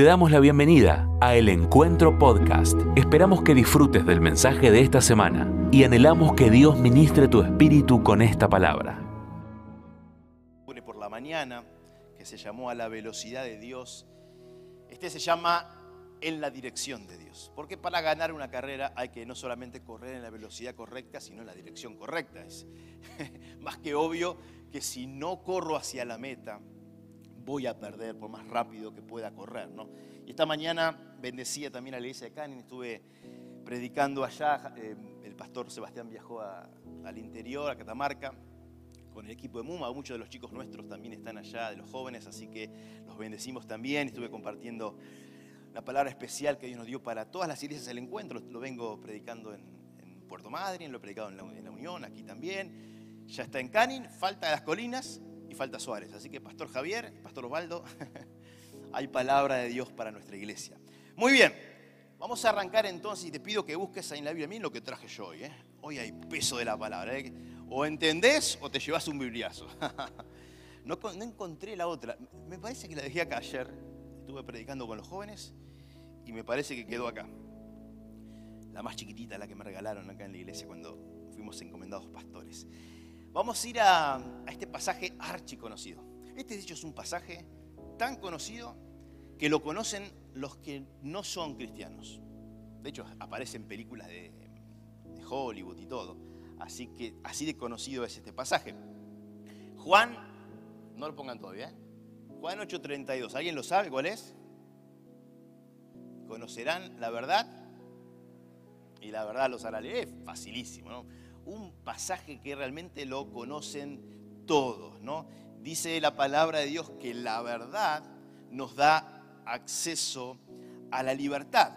Te damos la bienvenida a El Encuentro Podcast. Esperamos que disfrutes del mensaje de esta semana y anhelamos que Dios ministre tu espíritu con esta palabra. Por la mañana, que se llamó a la velocidad de Dios. Este se llama en la dirección de Dios. Porque para ganar una carrera hay que no solamente correr en la velocidad correcta, sino en la dirección correcta. Es más que obvio que si no corro hacia la meta, voy a perder por más rápido que pueda correr. ¿no? Y esta mañana bendecía también a la iglesia de Canin, estuve predicando allá, eh, el pastor Sebastián viajó al interior, a Catamarca, con el equipo de MUMA, muchos de los chicos nuestros también están allá, de los jóvenes, así que los bendecimos también, estuve compartiendo la palabra especial que Dios nos dio para todas las iglesias del encuentro, lo vengo predicando en, Puerto Madryn, lo he predicado en la, en la Unión, aquí también, ya está en Canin, falta las colinas, y falta Suárez. Así que Pastor Javier, Pastor Osvaldo, hay palabra de Dios para nuestra iglesia. Muy bien, vamos a arrancar entonces y te pido que busques ahí en la Biblia. Miren lo que traje yo hoy. ¿eh? Hoy hay peso de la palabra. ¿eh? O entendés o te llevas un bibliazo. no, no encontré la otra. Me parece que la dejé acá ayer. Estuve predicando con los jóvenes y me parece que quedó acá. La más chiquitita, la que me regalaron acá en la iglesia cuando fuimos encomendados pastores. Vamos a ir a, este pasaje archiconocido. Este de hecho es un pasaje tan conocido que lo conocen los que no son cristianos. De hecho, aparece en películas de, Hollywood y todo. Así que así de conocido es este pasaje. Juan, no lo pongan todavía, ¿eh? Juan 8:32. ¿Alguien lo sabe cuál es? Conocerán la verdad y la verdad los hará Es facilísimo, ¿no? Un pasaje que realmente lo conocen todos, ¿no? Dice la palabra de Dios que la verdad nos da acceso a la libertad.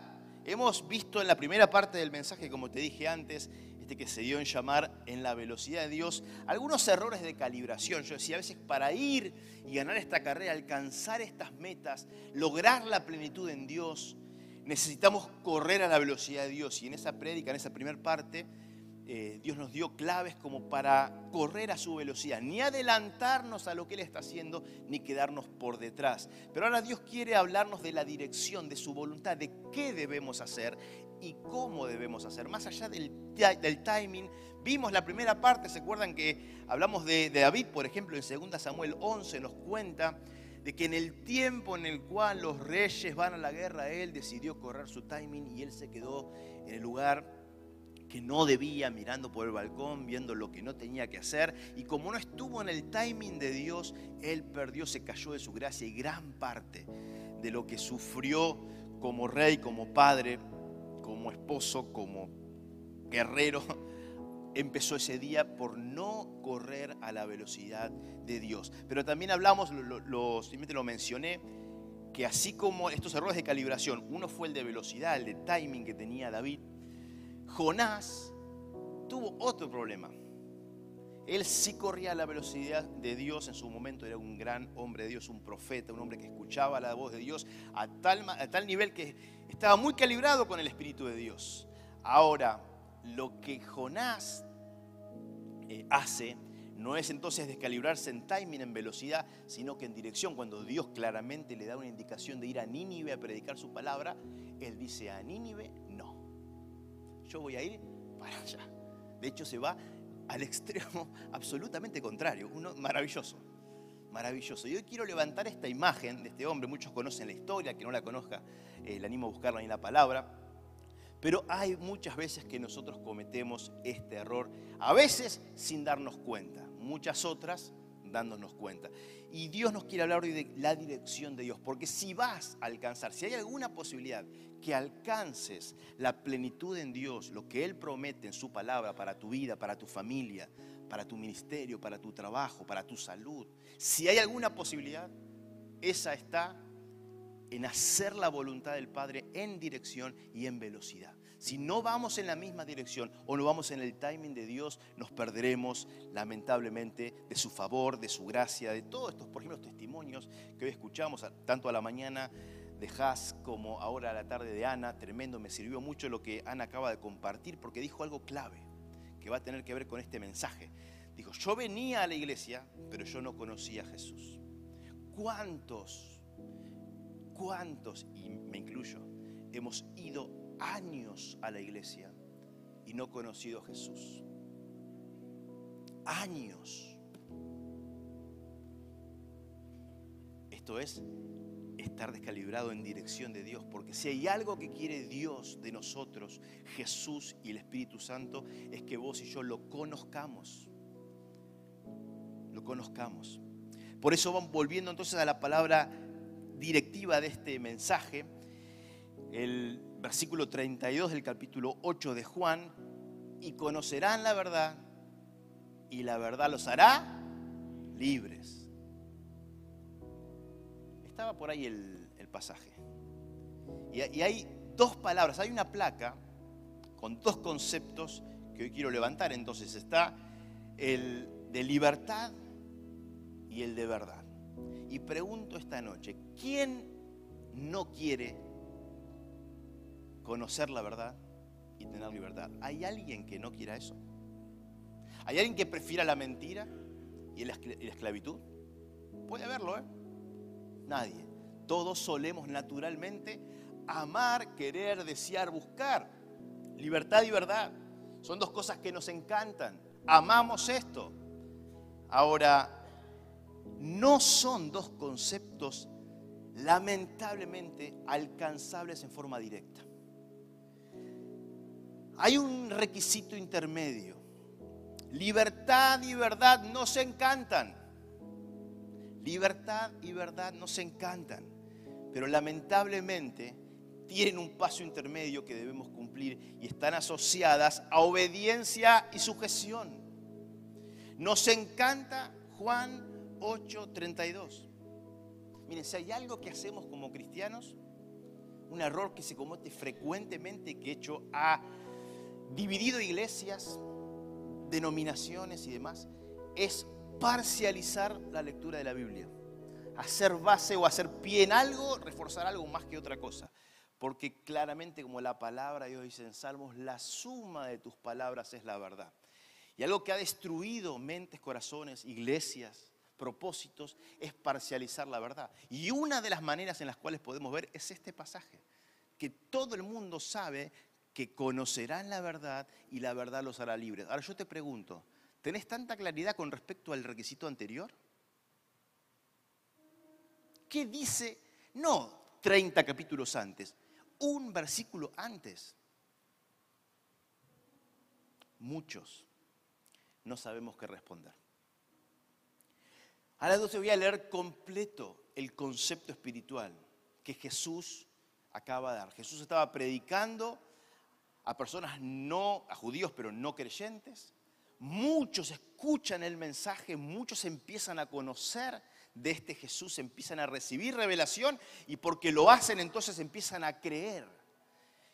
Hemos visto en la primera parte del mensaje, como te dije antes, este que se dio en llamar en la velocidad de Dios, algunos errores de calibración. Yo decía, a veces para ir y ganar esta carrera, alcanzar estas metas, lograr la plenitud en Dios, necesitamos correr a la velocidad de Dios. Y en esa prédica, en esa primera parte, eh, Dios nos dio claves como para correr a su velocidad, ni adelantarnos a lo que Él está haciendo, ni quedarnos por detrás. Pero ahora Dios quiere hablarnos de la dirección, de su voluntad, de qué debemos hacer y cómo debemos hacer. Más allá del, timing, vimos la primera parte, ¿se acuerdan que hablamos de, David, por ejemplo, en 2 Samuel 11 nos cuenta de que en el tiempo en el cual los reyes van a la guerra, Él decidió correr su timing y Él se quedó en el lugar que no debía, mirando por el balcón, viendo lo que no tenía que hacer. Y como no estuvo en el timing de Dios, él perdió, se cayó de su gracia y gran parte de lo que sufrió como rey, como padre, como esposo, como guerrero, empezó ese día por no correr a la velocidad de Dios. Pero también hablamos, lo, simplemente lo mencioné, que así como estos errores de calibración, uno fue el de velocidad, el de timing que tenía David, Jonás tuvo otro problema. Él sí corría a la velocidad de Dios en su momento, era un gran hombre de Dios, un profeta, un hombre que escuchaba la voz de Dios a tal, nivel que estaba muy calibrado con el Espíritu de Dios. Ahora, lo que Jonás eh, hace no es entonces descalibrarse en timing, en velocidad, sino que en dirección. Cuando Dios claramente le da una indicación de ir a Nínive a predicar su palabra, Él dice a Nínive yo voy a ir para allá. De hecho, se va al extremo absolutamente contrario. Uno maravilloso, maravilloso. Y hoy quiero levantar esta imagen de este hombre. Muchos conocen la historia, que no la conozca, eh, le animo a buscarla en la palabra. Pero hay muchas veces que nosotros cometemos este error, a veces sin darnos cuenta, muchas otras dándonos cuenta. Y Dios nos quiere hablar hoy de la dirección de Dios, porque si vas a alcanzar, si hay alguna posibilidad que alcances la plenitud en Dios, lo que Él promete en su palabra para tu vida, para tu familia, para tu ministerio, para tu trabajo, para tu salud, si hay alguna posibilidad, esa está en hacer la voluntad del Padre en dirección y en velocidad. Si no vamos en la misma dirección o no vamos en el timing de Dios, nos perderemos lamentablemente de su favor, de su gracia, de todos estos, por ejemplo, testimonios que hoy escuchamos, tanto a la mañana de Haas como ahora a la tarde de Ana. Tremendo, me sirvió mucho lo que Ana acaba de compartir porque dijo algo clave que va a tener que ver con este mensaje. Dijo, yo venía a la iglesia, pero yo no conocía a Jesús. ¿Cuántos ¿Cuántos, y me incluyo, hemos ido años a la iglesia y no conocido a Jesús? Años. Esto es estar descalibrado en dirección de Dios, porque si hay algo que quiere Dios de nosotros, Jesús y el Espíritu Santo, es que vos y yo lo conozcamos. Lo conozcamos. Por eso vamos volviendo entonces a la palabra directiva de este mensaje, el versículo 32 del capítulo 8 de Juan, y conocerán la verdad, y la verdad los hará libres. Estaba por ahí el, pasaje. Y, y hay dos palabras, hay una placa con dos conceptos que hoy quiero levantar. Entonces está el de libertad y el de verdad. Y pregunto esta noche, ¿quién no quiere conocer la verdad y tener libertad? ¿Hay alguien que no quiera eso? ¿Hay alguien que prefiera la mentira y la esclavitud? Puede haberlo, ¿eh? Nadie. Todos solemos naturalmente amar, querer, desear, buscar. Libertad y verdad. Son dos cosas que nos encantan. Amamos esto. Ahora, no son dos conceptos lamentablemente alcanzables en forma directa. Hay un requisito intermedio. Libertad y verdad no se encantan. Libertad y verdad no se encantan, pero lamentablemente tienen un paso intermedio que debemos cumplir y están asociadas a obediencia y sujeción. Nos encanta Juan 8:32. Miren, si hay algo que hacemos como cristianos, un error que se comete frecuentemente, que hecho ha dividido iglesias, denominaciones y demás, es parcializar la lectura de la Biblia. Hacer base o hacer pie en algo, reforzar algo más que otra cosa. Porque claramente como la palabra Dios dice en Salmos, la suma de tus palabras es la verdad. Y algo que ha destruido mentes, corazones, iglesias, propósitos, es parcializar la verdad. Y una de las maneras en las cuales podemos ver es este pasaje. Que todo el mundo sabe que conocerán la verdad y la verdad los hará libres. Ahora yo te pregunto, ¿Tenés tanta claridad con respecto al requisito anterior? ¿Qué dice? No 30 capítulos antes, un versículo antes. Muchos no sabemos qué responder. Ahora entonces voy a leer completo el concepto espiritual que Jesús acaba de dar. Jesús estaba predicando a personas no, a judíos pero no creyentes, muchos escuchan el mensaje, muchos empiezan a conocer de este Jesús, empiezan a recibir revelación y porque lo hacen entonces empiezan a creer.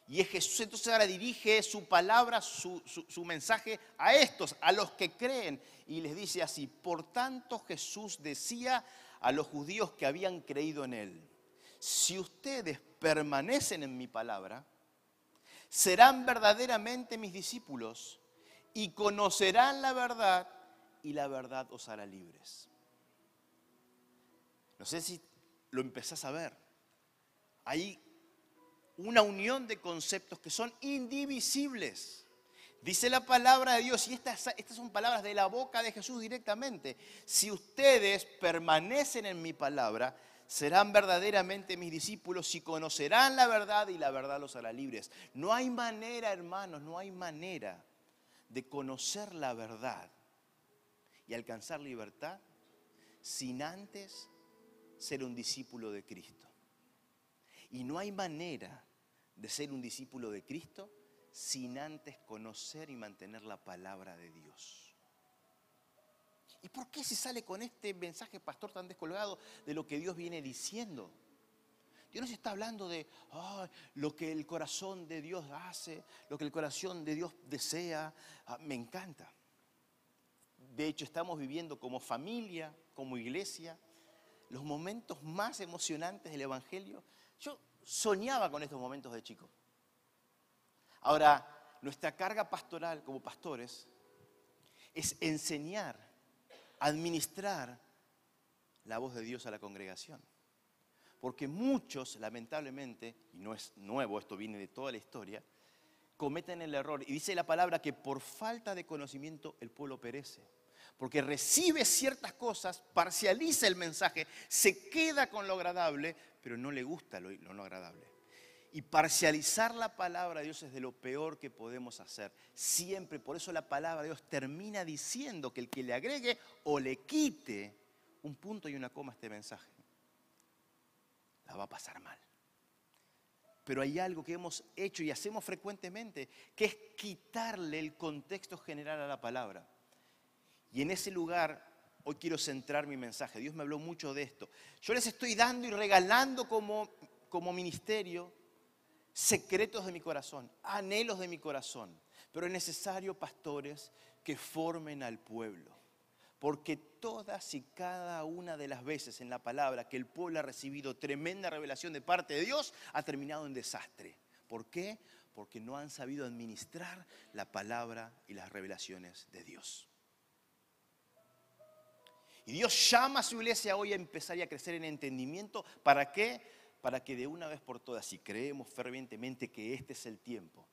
Y es Jesús entonces ahora dirige su palabra, su, su, mensaje a estos, a los que creen. Y les dice así, por tanto Jesús decía a los judíos que habían creído en él, si ustedes permanecen en mi palabra, serán verdaderamente mis discípulos y conocerán la verdad y la verdad os hará libres. No sé si lo empezás a ver. Hay una unión de conceptos que son indivisibles. Dice la palabra de Dios, y estas, estas son palabras de la boca de Jesús directamente. Si ustedes permanecen en mi palabra, serán verdaderamente mis discípulos y conocerán la verdad y la verdad los hará libres. No hay manera, hermanos, no hay manera de conocer la verdad y alcanzar libertad sin antes ser un discípulo de Cristo. Y no hay manera de ser un discípulo de Cristo sin antes conocer y mantener la palabra de Dios. ¿Y por qué se sale con este mensaje, pastor, tan descolgado de lo que Dios viene diciendo? Dios no se está hablando de lo que el corazón de Dios hace, lo que el corazón de Dios desea. Ah, me encanta. De hecho, estamos viviendo como familia, como iglesia, los momentos más emocionantes del Evangelio. Yo soñaba con estos momentos de chico. Ahora, nuestra carga pastoral como pastores es enseñar, administrar la voz de Dios a la congregación. Porque muchos, lamentablemente, y no es nuevo, esto viene de toda la historia, cometen el error. Y dice la palabra que por falta de conocimiento el pueblo perece. Porque recibe ciertas cosas, parcializa el mensaje, se queda con lo agradable, pero no le gusta lo, no agradable. Y parcializar la palabra de Dios es de lo peor que podemos hacer. Siempre, por eso la palabra de Dios termina diciendo que el que le agregue o le quite un punto y una coma a este mensaje, la va a pasar mal. Pero hay algo que hemos hecho y hacemos frecuentemente, que es quitarle el contexto general a la palabra. Y en ese lugar hoy quiero centrar mi mensaje. Dios me habló mucho de esto. Yo les estoy dando y regalando como, como ministerio secretos de mi corazón, anhelos de mi corazón. Pero es necesario, pastores, que formen al pueblo. Porque todas y cada una de las veces en la palabra que el pueblo ha recibido tremenda revelación de parte de Dios, ha terminado en desastre. ¿Por qué? Porque no han sabido administrar la palabra y las revelaciones de Dios. Y Dios llama a su iglesia hoy a empezar y a crecer en entendimiento. ¿Para qué? Para que de una vez por todas, si creemos fervientemente que este es el tiempo,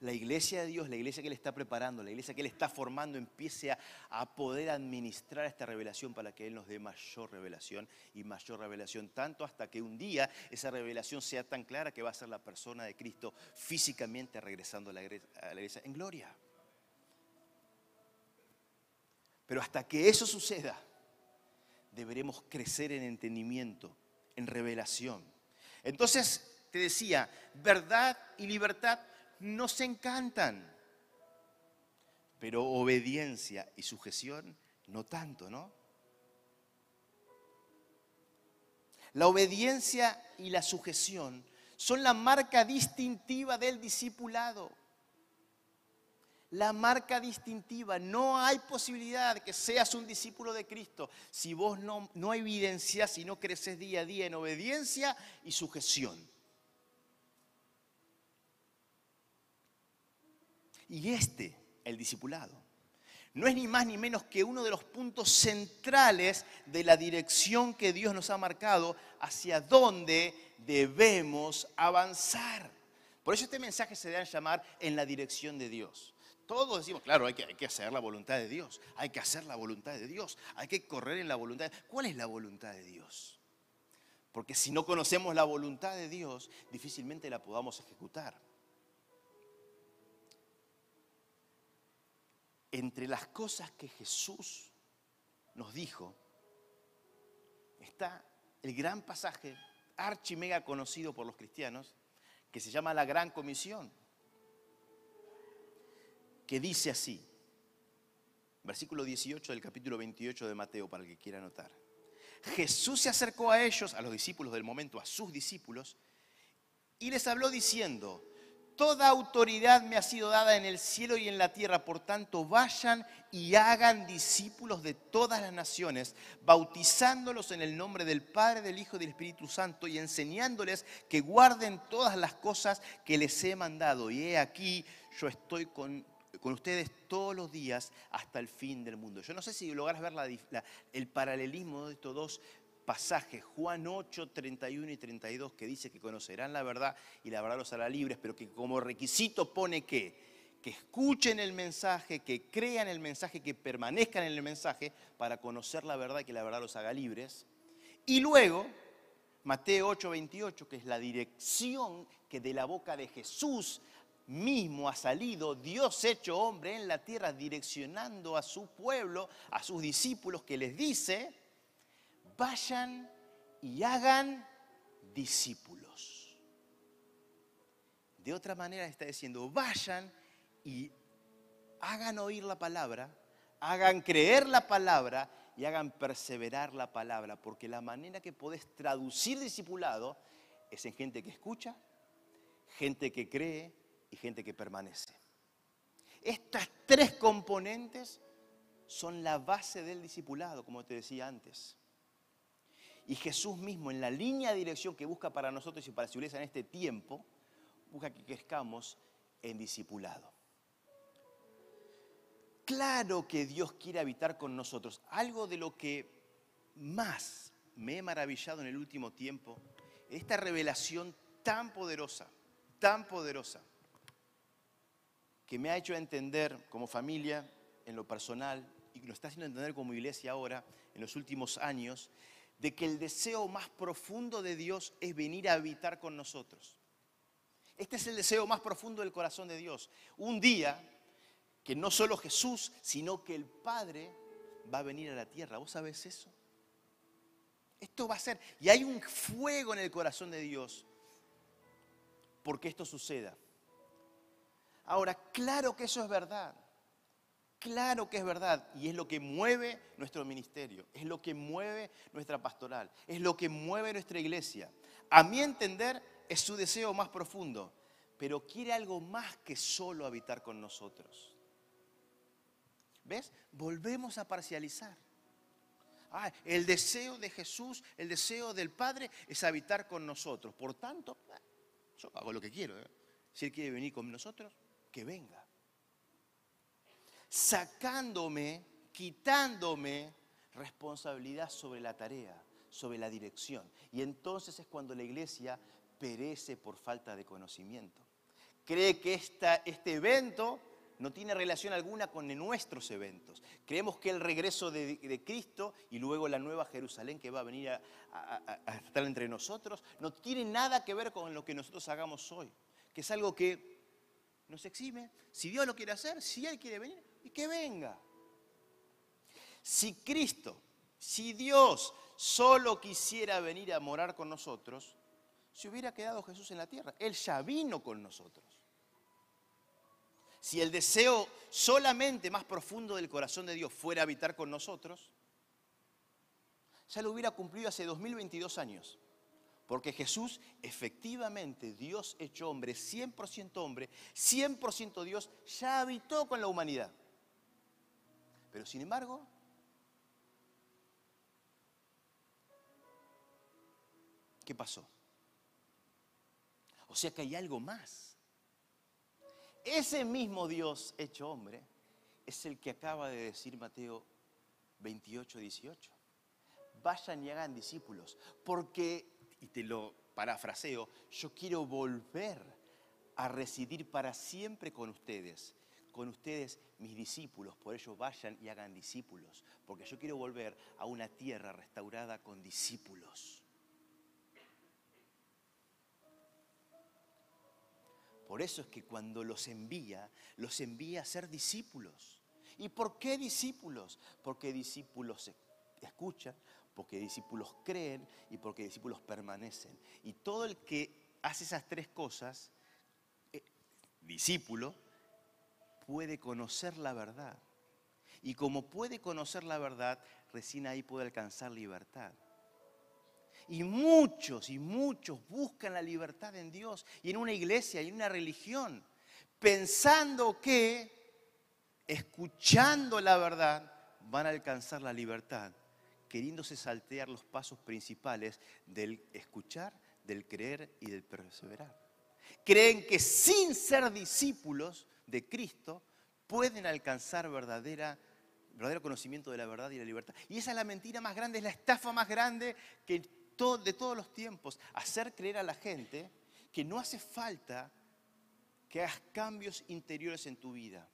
la iglesia de Dios, la iglesia que Él está preparando, la iglesia que Él está formando, empiece a, poder administrar esta revelación para que Él nos dé mayor revelación y mayor revelación, tanto hasta que un día esa revelación sea tan clara que va a ser la persona de Cristo físicamente regresando a la iglesia en gloria. Pero hasta que eso suceda, deberemos crecer en entendimiento, en revelación. Entonces, te decía, verdad y libertad no se encantan, pero obediencia y sujeción no tanto, ¿no? La obediencia y la sujeción son la marca distintiva del discipulado la marca distintiva. No hay posibilidad de que seas un discípulo de Cristo si vos no, no evidencias y no creces día a día en obediencia y sujeción. Y este, el discipulado, no es ni más ni menos que uno de los puntos centrales de la dirección que Dios nos ha marcado hacia dónde debemos avanzar. Por eso este mensaje se debe llamar en la dirección de Dios. Todos decimos, claro, hay que, hacer la voluntad de Dios, hay que hacer la voluntad de Dios, hay que correr en la voluntad. ¿Cuál es la voluntad de Dios? Porque si no conocemos la voluntad de Dios, difícilmente la podamos ejecutar. Entre las cosas que Jesús nos dijo, está el gran pasaje archimega conocido por los cristianos, que se llama la Gran Comisión que dice así, versículo 18 del capítulo 28 de Mateo, para el que quiera anotar. Jesús se acercó a ellos, a los discípulos del momento, a sus discípulos, y les habló diciendo, Toda autoridad me ha sido dada en el cielo y en la tierra, por tanto vayan y hagan discípulos de todas las naciones, bautizándolos en el nombre del Padre, del Hijo y del Espíritu Santo y enseñándoles que guarden todas las cosas que les he mandado. Y he aquí, yo estoy con con ustedes todos los días hasta el fin del mundo. Yo no sé si logras ver el paralelismo de estos dos pasajes, Juan 8, 31 y 32, que dice que conocerán la verdad y la verdad los hará libres, pero que como requisito pone que que escuchen el mensaje, que crean el mensaje, que permanezcan en el mensaje para conocer la verdad y que la verdad los haga libres. Y luego, Mateo 8, 28, que es la dirección que de la boca de Jesús mismo ha salido Dios hecho hombre en la tierra direccionando a su pueblo, a sus discípulos, que les dice, vayan y hagan discípulos. De otra manera está diciendo, vayan y hagan oír la palabra, hagan creer la palabra y hagan perseverar la palabra, porque la manera que podés traducir discipulado es en gente que escucha, gente que cree, y gente que permanece. Estas tres componentes son la base del discipulado, como te decía antes. Y Jesús mismo, en la línea de dirección que busca para nosotros y para su iglesia en este tiempo, busca que crezcamos en discipulado. Claro que Dios quiere habitar con nosotros. Algo de lo que más me he maravillado en el último tiempo esta revelación tan poderosa, tan poderosa, que me ha hecho entender como familia, en lo personal, y lo está haciendo entender como iglesia ahora, en los últimos años, de que el deseo más profundo de Dios es venir a habitar con nosotros. Este es el deseo más profundo del corazón de Dios. Un día que no solo Jesús, sino que el Padre va a venir a la tierra. ¿Vos sabés eso? Esto va a ser. Y hay un fuego en el corazón de Dios porque esto suceda. Ahora, claro que eso es verdad. Claro que es verdad y es lo que mueve nuestro ministerio, es lo que mueve nuestra pastoral, es lo que mueve nuestra iglesia. A mi entender es su deseo más profundo, pero quiere algo más que solo habitar con nosotros. ¿Ves? Volvemos a parcializar. Ah, el deseo de Jesús, el deseo del Padre es habitar con nosotros. Por tanto, yo hago lo que quiero. ¿eh? Si Él quiere venir con nosotros, que venga sacándome, quitándome responsabilidad sobre la tarea, sobre la dirección. Y entonces es cuando la iglesia perece por falta de conocimiento. Cree que este evento no tiene relación alguna con nuestros eventos. Creemos que el regreso de, Cristo y luego la nueva Jerusalén que va a venir a estar entre nosotros no tiene nada que ver con lo que nosotros hagamos hoy, que es algo que nos exime. Si Dios lo quiere hacer, si Él quiere venir, y que venga. Si Cristo, si Dios solo quisiera venir a morar con nosotros, se hubiera quedado Jesús en la tierra. Él ya vino con nosotros. Si el deseo solamente más profundo del corazón de Dios fuera habitar con nosotros, ya lo hubiera cumplido hace 2022 años. Porque Jesús, efectivamente, Dios hecho hombre, 100% hombre, 100% Dios, ya habitó con la humanidad. Pero sin embargo, ¿qué pasó? O sea que hay algo más. Ese mismo Dios hecho hombre es el que acaba de decir Mateo 28, 18. Vayan y hagan discípulos, porque, y te lo parafraseo, yo quiero volver a residir para siempre con ustedes con ustedes mis discípulos, por ello vayan y hagan discípulos, porque yo quiero volver a una tierra restaurada con discípulos. Por eso es que cuando los envía, los envía a ser discípulos. ¿Y por qué discípulos? Porque discípulos escuchan, porque discípulos creen y porque discípulos permanecen. Y todo el que hace esas tres cosas, eh, discípulo, puede conocer la verdad. Y como puede conocer la verdad, recién ahí puede alcanzar libertad. Y muchos y muchos buscan la libertad en Dios y en una iglesia y en una religión, pensando que escuchando la verdad van a alcanzar la libertad, queriéndose saltear los pasos principales del escuchar, del creer y del perseverar. Creen que sin ser discípulos de Cristo pueden alcanzar verdadera, verdadero conocimiento de la verdad y la libertad. Y esa es la mentira más grande, es la estafa más grande que de todos los tiempos. Hacer creer a la gente que no hace falta que hagas cambios interiores en tu vida,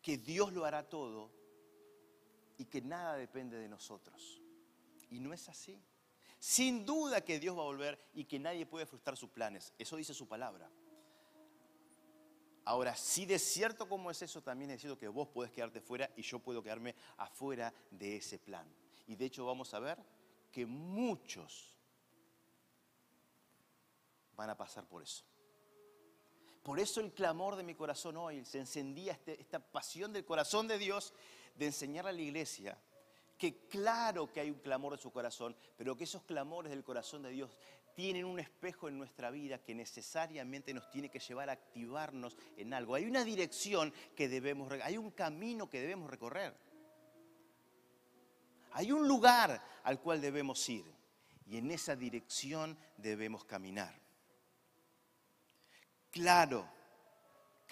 que Dios lo hará todo y que nada depende de nosotros. Y no es así. Sin duda que Dios va a volver y que nadie puede frustrar sus planes. Eso dice su palabra. Ahora, si de cierto como es eso, también es cierto que vos podés quedarte fuera y yo puedo quedarme afuera de ese plan. Y de hecho vamos a ver que muchos van a pasar por eso. Por eso el clamor de mi corazón hoy, se encendía este, esta pasión del corazón de Dios de enseñar a la iglesia que claro que hay un clamor de su corazón, pero que esos clamores del corazón de Dios tienen un espejo en nuestra vida que necesariamente nos tiene que llevar a activarnos en algo. Hay una dirección que debemos, hay un camino que debemos recorrer. Hay un lugar al cual debemos ir y en esa dirección debemos caminar. Claro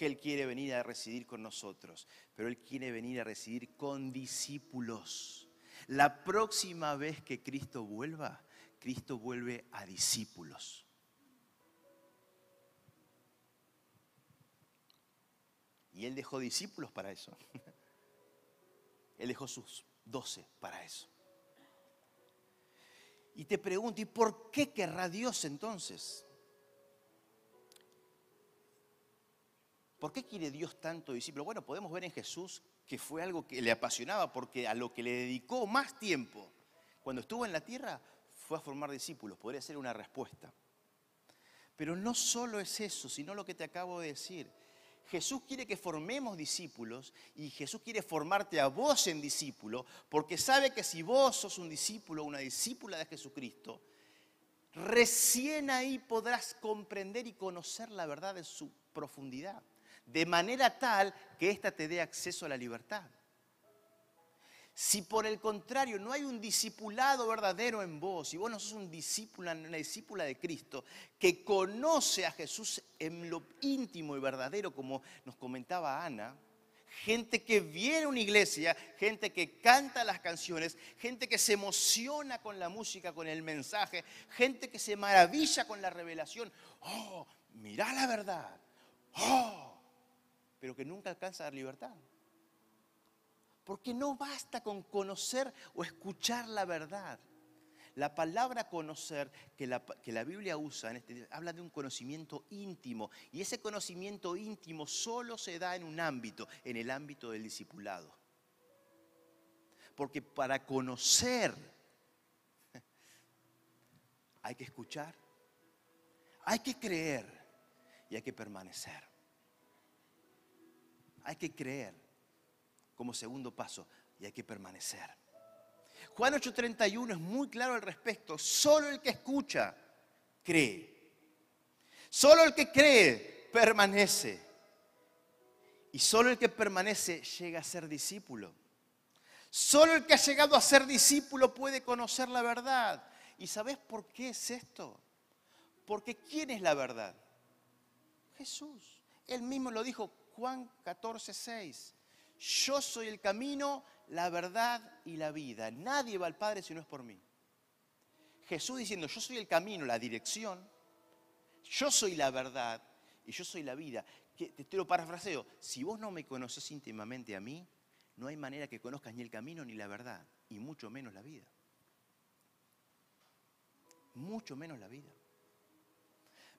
que Él quiere venir a residir con nosotros, pero Él quiere venir a residir con discípulos. La próxima vez que Cristo vuelva, Cristo vuelve a discípulos. Y Él dejó discípulos para eso. Él dejó sus doce para eso. Y te pregunto, ¿y por qué querrá Dios entonces? ¿Por qué quiere Dios tanto discípulo? Bueno, podemos ver en Jesús que fue algo que le apasionaba porque a lo que le dedicó más tiempo cuando estuvo en la tierra fue a formar discípulos. Podría ser una respuesta. Pero no solo es eso, sino lo que te acabo de decir. Jesús quiere que formemos discípulos y Jesús quiere formarte a vos en discípulo porque sabe que si vos sos un discípulo una discípula de Jesucristo, recién ahí podrás comprender y conocer la verdad de su profundidad, de manera tal que ésta te dé acceso a la libertad. Si por el contrario no hay un discipulado verdadero en vos, y vos no sos un discípulo, una discípula de Cristo, que conoce a Jesús en lo íntimo y verdadero, como nos comentaba Ana, gente que viene a una iglesia, gente que canta las canciones, gente que se emociona con la música, con el mensaje, gente que se maravilla con la revelación. Oh, mirá la verdad. Oh, pero que nunca alcanza a dar libertad. Porque no basta con conocer o escuchar la verdad. La palabra conocer que la, que la Biblia usa en este, habla de un conocimiento íntimo. Y ese conocimiento íntimo solo se da en un ámbito, en el ámbito del discipulado. Porque para conocer hay que escuchar, hay que creer y hay que permanecer. Hay que creer como segundo paso y hay que permanecer. Juan 8:31 es muy claro al respecto. Solo el que escucha cree. Solo el que cree permanece. Y solo el que permanece llega a ser discípulo. Solo el que ha llegado a ser discípulo puede conocer la verdad. ¿Y sabes por qué es esto? Porque ¿quién es la verdad? Jesús. Él mismo lo dijo Juan 14, 6 yo soy el camino, la verdad y la vida. Nadie va al Padre si no es por mí. Jesús diciendo, yo soy el camino, la dirección, yo soy la verdad y yo soy la vida. Te lo parafraseo, si vos no me conoces íntimamente a mí, no hay manera que conozcas ni el camino ni la verdad, y mucho menos la vida. Mucho menos la vida.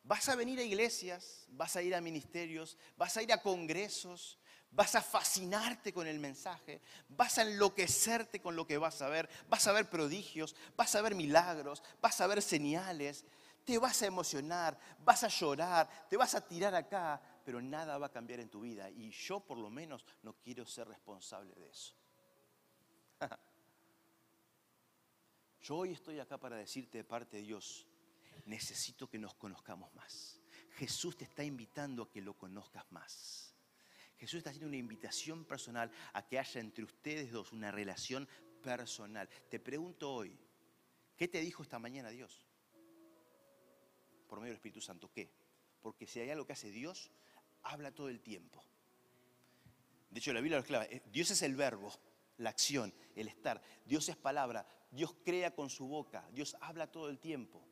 Vas a venir a iglesias, vas a ir a ministerios, vas a ir a congresos, vas a fascinarte con el mensaje, vas a enloquecerte con lo que vas a ver, vas a ver prodigios, vas a ver milagros, vas a ver señales, te vas a emocionar, vas a llorar, te vas a tirar acá, pero nada va a cambiar en tu vida y yo por lo menos no quiero ser responsable de eso. Yo hoy estoy acá para decirte de parte de Dios, necesito que nos conozcamos más. Jesús te está invitando a que lo conozcas más. Jesús está haciendo una invitación personal a que haya entre ustedes dos una relación personal. Te pregunto hoy, ¿qué te dijo esta mañana Dios? Por medio del Espíritu Santo, ¿qué? Porque si hay algo que hace Dios, habla todo el tiempo. De hecho, la Biblia lo clava. Eh, Dios es el verbo, la acción, el estar. Dios es palabra. Dios crea con su boca. Dios habla todo el tiempo.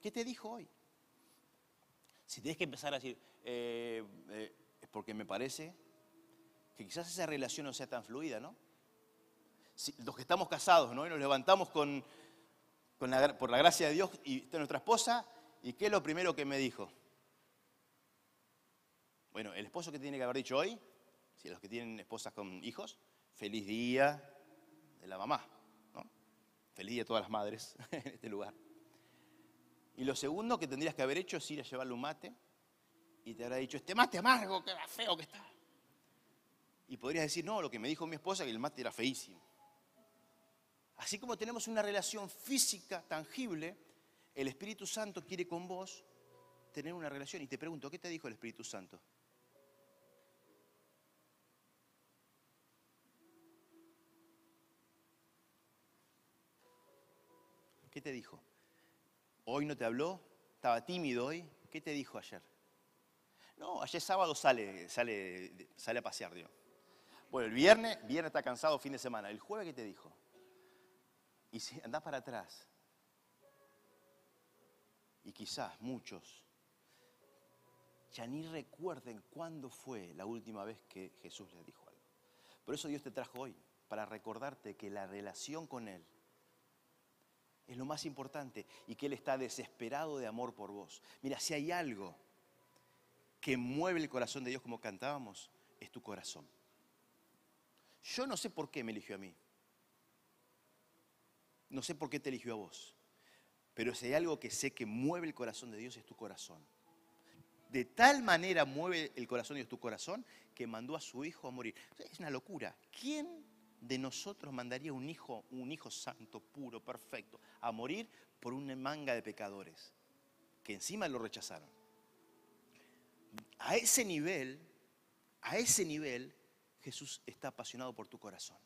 ¿Qué te dijo hoy? Si tienes que empezar a decir, eh, eh, es porque me parece que quizás esa relación no sea tan fluida, ¿no? los que estamos casados, ¿no? Y nos levantamos con, por la gracia de Dios y está nuestra esposa, ¿y qué es lo primero que me dijo? Bueno, el esposo que tiene que haber dicho hoy, si los que tienen esposas con hijos, feliz día de la mamá, ¿no? Feliz día a todas las madres en este lugar. Y lo segundo que tendrías que haber hecho es ir a llevarle un mate y te habrá dicho, este mate amargo, que feo que está. Y podrías decir, no, lo que me dijo mi esposa, que el mate era feísimo. Así como tenemos una relación física tangible, el Espíritu Santo quiere con vos tener una relación. Y te pregunto, ¿qué te dijo el Espíritu Santo? ¿Qué te dijo? ¿Hoy no te habló? ¿Estaba tímido hoy? ¿Qué te dijo ayer? No, ayer sábado sale, sale, sale a pasear, Dios. Bueno, el viernes, viernes está cansado, fin de semana. ¿El jueves qué te dijo? Y si andás para atrás, y quizás muchos ya ni recuerden cuándo fue la última vez que Jesús les dijo algo. Por eso Dios te trajo hoy, para recordarte que la relación con Él es lo más importante y que Él está desesperado de amor por vos. Mira, si hay algo que mueve el corazón de Dios como cantábamos, es tu corazón. Yo no sé por qué me eligió a mí. No sé por qué te eligió a vos. Pero si hay algo que sé que mueve el corazón de Dios es tu corazón. De tal manera mueve el corazón de Dios tu corazón que mandó a su hijo a morir. Es una locura. ¿Quién de nosotros mandaría un hijo, un hijo santo, puro, perfecto, a morir por una manga de pecadores que encima lo rechazaron? A ese nivel, a ese nivel, Jesús está apasionado por tu corazón.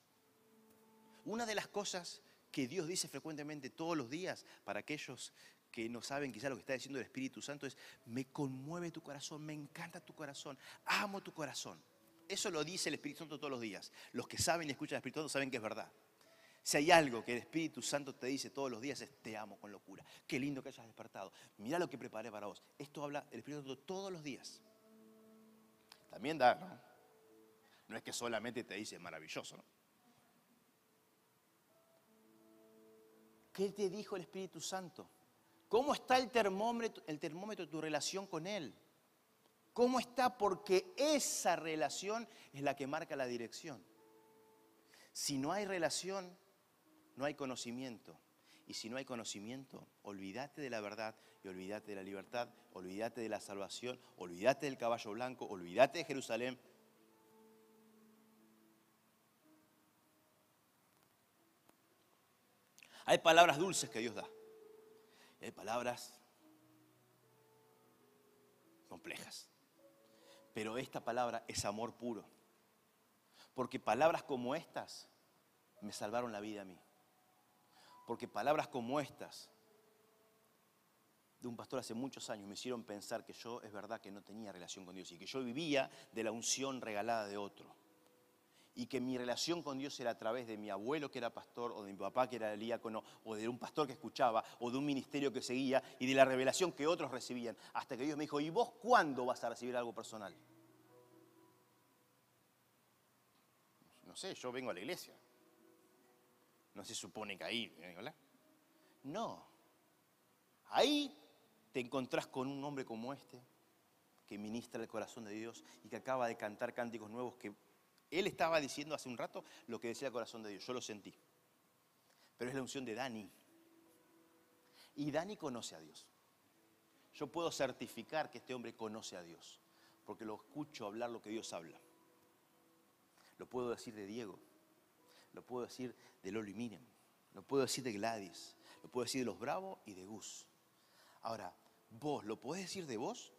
Una de las cosas que Dios dice frecuentemente todos los días para aquellos que no saben quizá lo que está diciendo el Espíritu Santo es, me conmueve tu corazón, me encanta tu corazón, amo tu corazón. Eso lo dice el Espíritu Santo todos los días. Los que saben y escuchan al Espíritu Santo saben que es verdad. Si hay algo que el Espíritu Santo te dice todos los días es te amo con locura. Qué lindo que hayas despertado. Mira lo que preparé para vos. Esto habla el Espíritu Santo todos los días. También da, ¿no? No es que solamente te dice maravilloso, ¿no? ¿Qué te dijo el Espíritu Santo? ¿Cómo está el termómetro, el termómetro de tu relación con Él? ¿Cómo está? Porque esa relación es la que marca la dirección. Si no hay relación, no hay conocimiento. Y si no hay conocimiento, olvídate de la verdad y olvídate de la libertad, olvídate de la salvación, olvídate del caballo blanco, olvídate de Jerusalén, Hay palabras dulces que Dios da. hay palabras complejas. Pero esta palabra es amor puro. Porque palabras como estas me salvaron la vida a mí. Porque palabras como estas de un pastor hace muchos años me hicieron pensar que yo es verdad que no tenía relación con Dios y que yo vivía de la unción regalada de otro y que mi relación con Dios era a través de mi abuelo que era pastor, o de mi papá que era el diácono, o de un pastor que escuchaba, o de un ministerio que seguía, y de la revelación que otros recibían, hasta que Dios me dijo, ¿y vos cuándo vas a recibir algo personal? No sé, yo vengo a la iglesia. No se supone que ahí, ¿verdad? No. Ahí te encontrás con un hombre como este, que ministra el corazón de Dios y que acaba de cantar cánticos nuevos que él estaba diciendo hace un rato lo que decía el corazón de Dios, yo lo sentí. Pero es la unción de Dani. Y Dani conoce a Dios. Yo puedo certificar que este hombre conoce a Dios, porque lo escucho hablar lo que Dios habla. Lo puedo decir de Diego, lo puedo decir de Loli lo puedo decir de Gladys, lo puedo decir de los Bravos y de Gus. Ahora, vos, ¿lo podés decir de vos?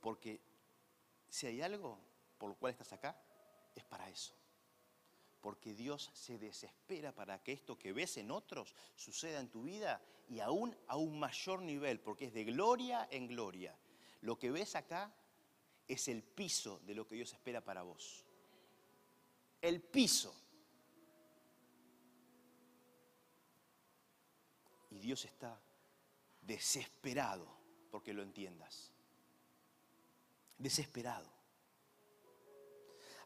Porque si hay algo por lo cual estás acá, es para eso. Porque Dios se desespera para que esto que ves en otros suceda en tu vida y aún a un mayor nivel, porque es de gloria en gloria. Lo que ves acá es el piso de lo que Dios espera para vos. El piso. Y Dios está desesperado porque lo entiendas desesperado.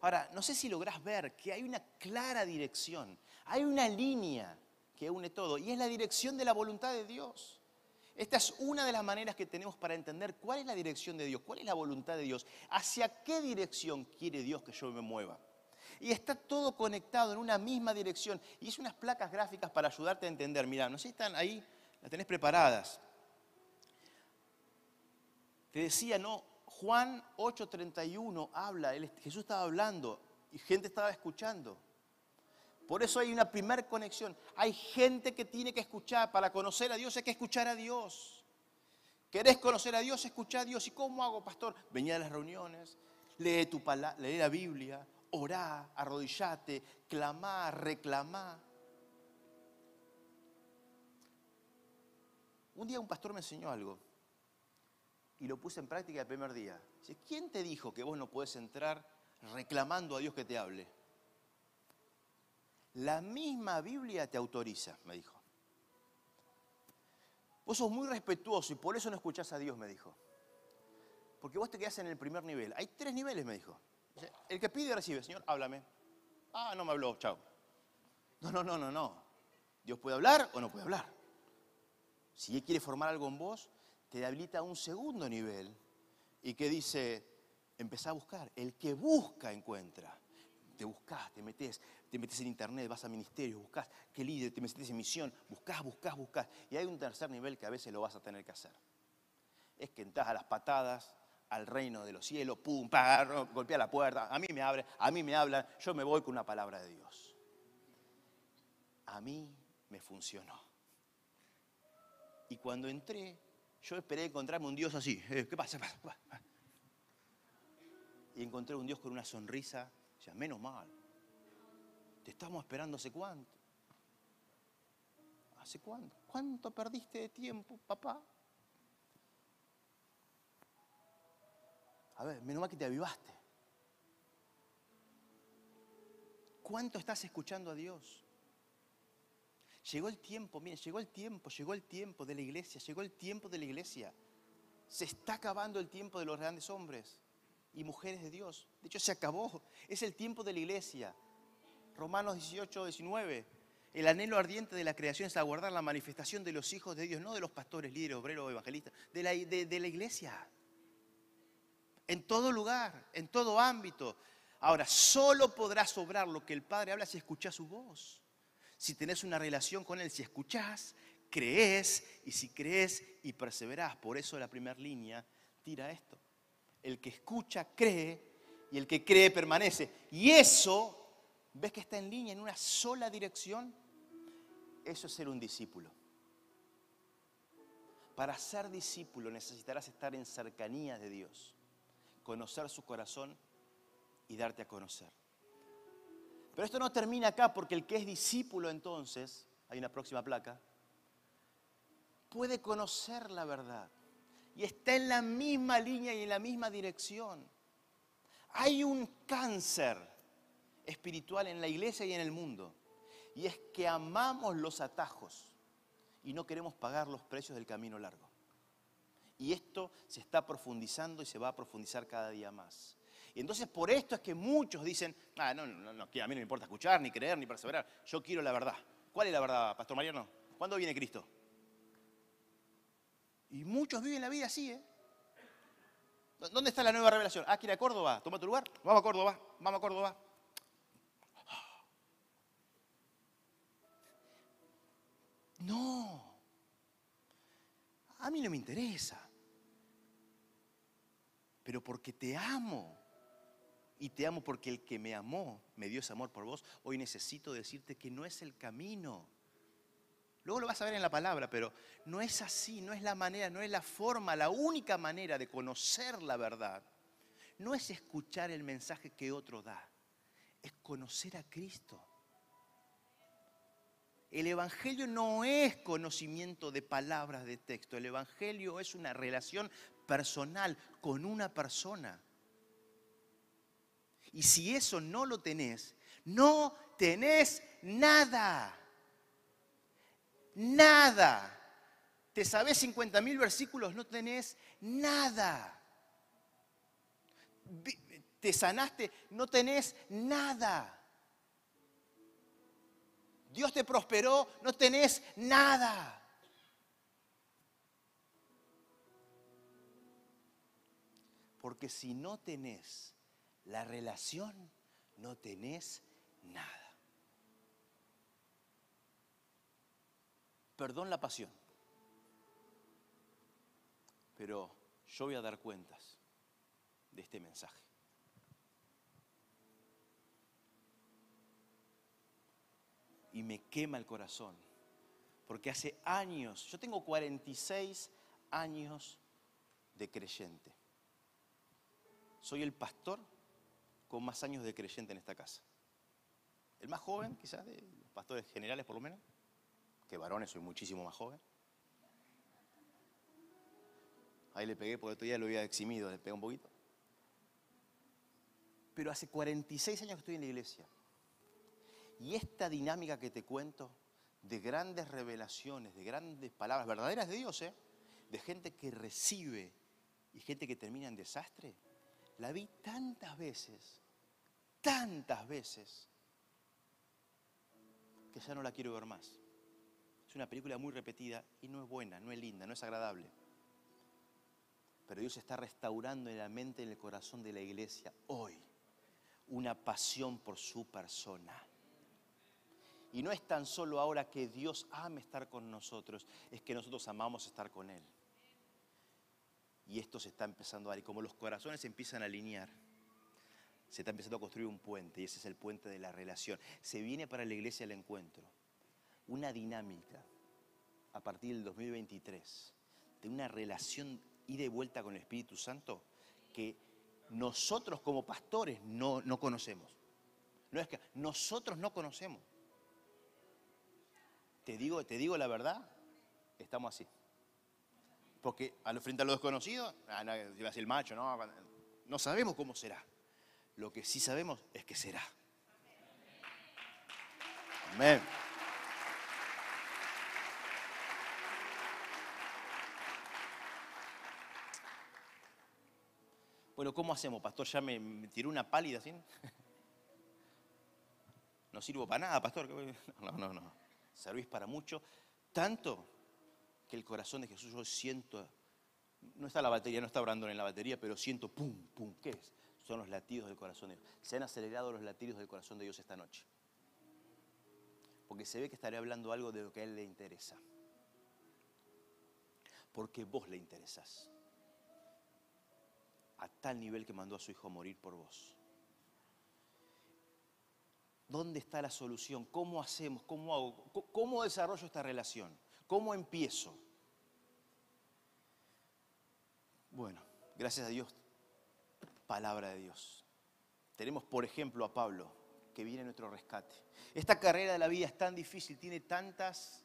Ahora, no sé si lográs ver que hay una clara dirección, hay una línea que une todo, y es la dirección de la voluntad de Dios. Esta es una de las maneras que tenemos para entender cuál es la dirección de Dios, cuál es la voluntad de Dios, hacia qué dirección quiere Dios que yo me mueva. Y está todo conectado en una misma dirección. Y es unas placas gráficas para ayudarte a entender. Mirá, no sé si están ahí, las tenés preparadas. Te decía, no, Juan 8:31 habla, Jesús estaba hablando y gente estaba escuchando. Por eso hay una primera conexión. Hay gente que tiene que escuchar. Para conocer a Dios hay que escuchar a Dios. ¿Querés conocer a Dios? Escuchar a Dios. ¿Y cómo hago, pastor? Venía a las reuniones, lee, tu lee la Biblia, orá, arrodillate, clamá, reclamá. Un día un pastor me enseñó algo y lo puse en práctica el primer día. ¿quién te dijo que vos no puedes entrar reclamando a Dios que te hable? La misma Biblia te autoriza, me dijo. Vos sos muy respetuoso y por eso no escuchás a Dios, me dijo. Porque vos te quedás en el primer nivel. Hay tres niveles, me dijo. El que pide recibe, Señor, háblame. Ah, no me habló, chao. No, no, no, no, no. Dios puede hablar o no puede hablar. Si Él quiere formar algo en vos, te habilita un segundo nivel y que dice, empezá a buscar. El que busca encuentra. Te buscas, te metes, te metes en internet, vas a ministerios, buscas qué líder, te metes en misión, buscas, buscas, buscas. Y hay un tercer nivel que a veces lo vas a tener que hacer. Es que entras a las patadas al reino de los cielos, pum, pam, golpea la puerta, a mí me abre, a mí me hablan, yo me voy con una palabra de Dios. A mí me funcionó. Y cuando entré, yo esperé encontrarme un Dios así. Eh, ¿Qué pasa? Y encontré un Dios con una sonrisa. Sea, menos mal. Te estamos esperando hace cuánto. ¿Hace cuánto? ¿Cuánto perdiste de tiempo, papá? A ver, menos mal que te avivaste. ¿Cuánto estás escuchando a Dios? Llegó el tiempo, miren, llegó el tiempo, llegó el tiempo de la iglesia, llegó el tiempo de la iglesia. Se está acabando el tiempo de los grandes hombres y mujeres de Dios. De hecho, se acabó. Es el tiempo de la iglesia. Romanos 18, 19. El anhelo ardiente de la creación es aguardar la manifestación de los hijos de Dios, no de los pastores, líderes, obreros, evangelistas, de la, iglesia. En todo lugar, en todo ámbito. Ahora, solo podrás obrar lo que el Padre habla si escuchas su voz si tenés una relación con Él, si escuchás, crees, y si crees y perseverás. Por eso la primera línea tira esto. El que escucha cree y el que cree permanece. Y eso, ¿ves que está en línea, en una sola dirección? Eso es ser un discípulo. Para ser discípulo necesitarás estar en cercanía de Dios, conocer su corazón y darte a conocer. Pero esto no termina acá porque el que es discípulo entonces, hay una próxima placa, puede conocer la verdad y está en la misma línea y en la misma dirección. Hay un cáncer espiritual en la iglesia y en el mundo y es que amamos los atajos y no queremos pagar los precios del camino largo. Y esto se está profundizando y se va a profundizar cada día más. Y entonces por esto es que muchos dicen, ah, no, no, no, a mí no me importa escuchar, ni creer, ni perseverar. Yo quiero la verdad. ¿Cuál es la verdad, Pastor Mariano? ¿Cuándo viene Cristo? Y muchos viven la vida así, ¿eh? ¿Dónde está la nueva revelación? Ah, quiere a Córdoba, toma tu lugar. Vamos a Córdoba, vamos a Córdoba. No. A mí no me interesa. Pero porque te amo y te amo porque el que me amó me dio ese amor por vos, hoy necesito decirte que no es el camino. Luego lo vas a ver en la palabra, pero no es así, no es la manera, no es la forma, la única manera de conocer la verdad. No es escuchar el mensaje que otro da, es conocer a Cristo. El Evangelio no es conocimiento de palabras de texto, el Evangelio es una relación personal con una persona. Y si eso no lo tenés, no tenés nada. Nada. Te sabés 50 mil versículos, no tenés nada. Te sanaste, no tenés nada. Dios te prosperó, no tenés nada. Porque si no tenés la relación, no tenés nada. Perdón la pasión, pero yo voy a dar cuentas de este mensaje. Y me quema el corazón, porque hace años, yo tengo 46 años de creyente. Soy el pastor con más años de creyente en esta casa. El más joven, quizás, de los pastores generales por lo menos, que varones soy muchísimo más joven. Ahí le pegué porque todavía lo había eximido, le pegué un poquito. Pero hace 46 años que estoy en la iglesia. Y esta dinámica que te cuento de grandes revelaciones, de grandes palabras verdaderas de Dios, ¿eh? de gente que recibe y gente que termina en desastre, la vi tantas veces, tantas veces, que ya no la quiero ver más. Es una película muy repetida y no es buena, no es linda, no es agradable. Pero Dios está restaurando en la mente en el corazón de la iglesia hoy una pasión por su persona. Y no es tan solo ahora que Dios ame estar con nosotros, es que nosotros amamos estar con Él. Y esto se está empezando a dar. Y como los corazones se empiezan a alinear, se está empezando a construir un puente. Y ese es el puente de la relación. Se viene para la iglesia el encuentro. Una dinámica a partir del 2023 de una relación y de vuelta con el Espíritu Santo que nosotros como pastores no, no conocemos. No es que nosotros no conocemos. Te digo, te digo la verdad, estamos así. Porque frente a lo desconocido, ah, no, el macho, ¿no? No sabemos cómo será. Lo que sí sabemos es que será. Amén. Bueno, ¿cómo hacemos, pastor? Ya me, tiró una pálida así. No sirvo para nada, pastor. No, no, no. Servís para mucho. Tanto que el corazón de Jesús yo siento, no está la batería, no está Brandon en la batería, pero siento pum, pum, ¿qué es? Son los latidos del corazón de Dios. Se han acelerado los latidos del corazón de Dios esta noche. Porque se ve que estaré hablando algo de lo que a Él le interesa. Porque vos le interesás. A tal nivel que mandó a su hijo morir por vos. ¿Dónde está la solución? ¿Cómo hacemos? ¿Cómo hago? ¿Cómo desarrollo esta relación? ¿Cómo empiezo? Bueno, gracias a Dios, palabra de Dios. Tenemos, por ejemplo, a Pablo, que viene a nuestro rescate. Esta carrera de la vida es tan difícil, tiene tantas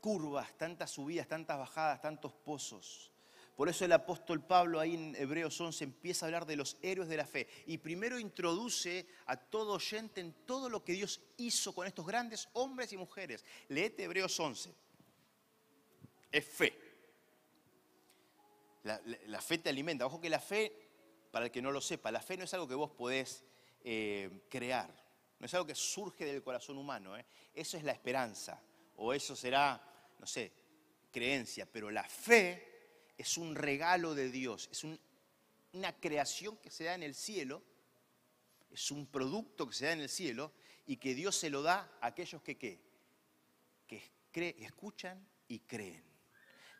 curvas, tantas subidas, tantas bajadas, tantos pozos. Por eso el apóstol Pablo ahí en Hebreos 11 empieza a hablar de los héroes de la fe y primero introduce a todo oyente en todo lo que Dios hizo con estos grandes hombres y mujeres. Leete Hebreos 11 es fe. La, fe te alimenta. Ojo que la fe, para el que no lo sepa, la fe no es algo que vos podés eh, crear. No es algo que surge del corazón humano. ¿eh? Eso es la esperanza. O eso será, no sé, creencia. Pero la fe es un regalo de Dios. Es una creación que se da en el cielo. Es un producto que se da en el cielo y que Dios se lo da a aquellos que, ¿qué? que escuchan y creen.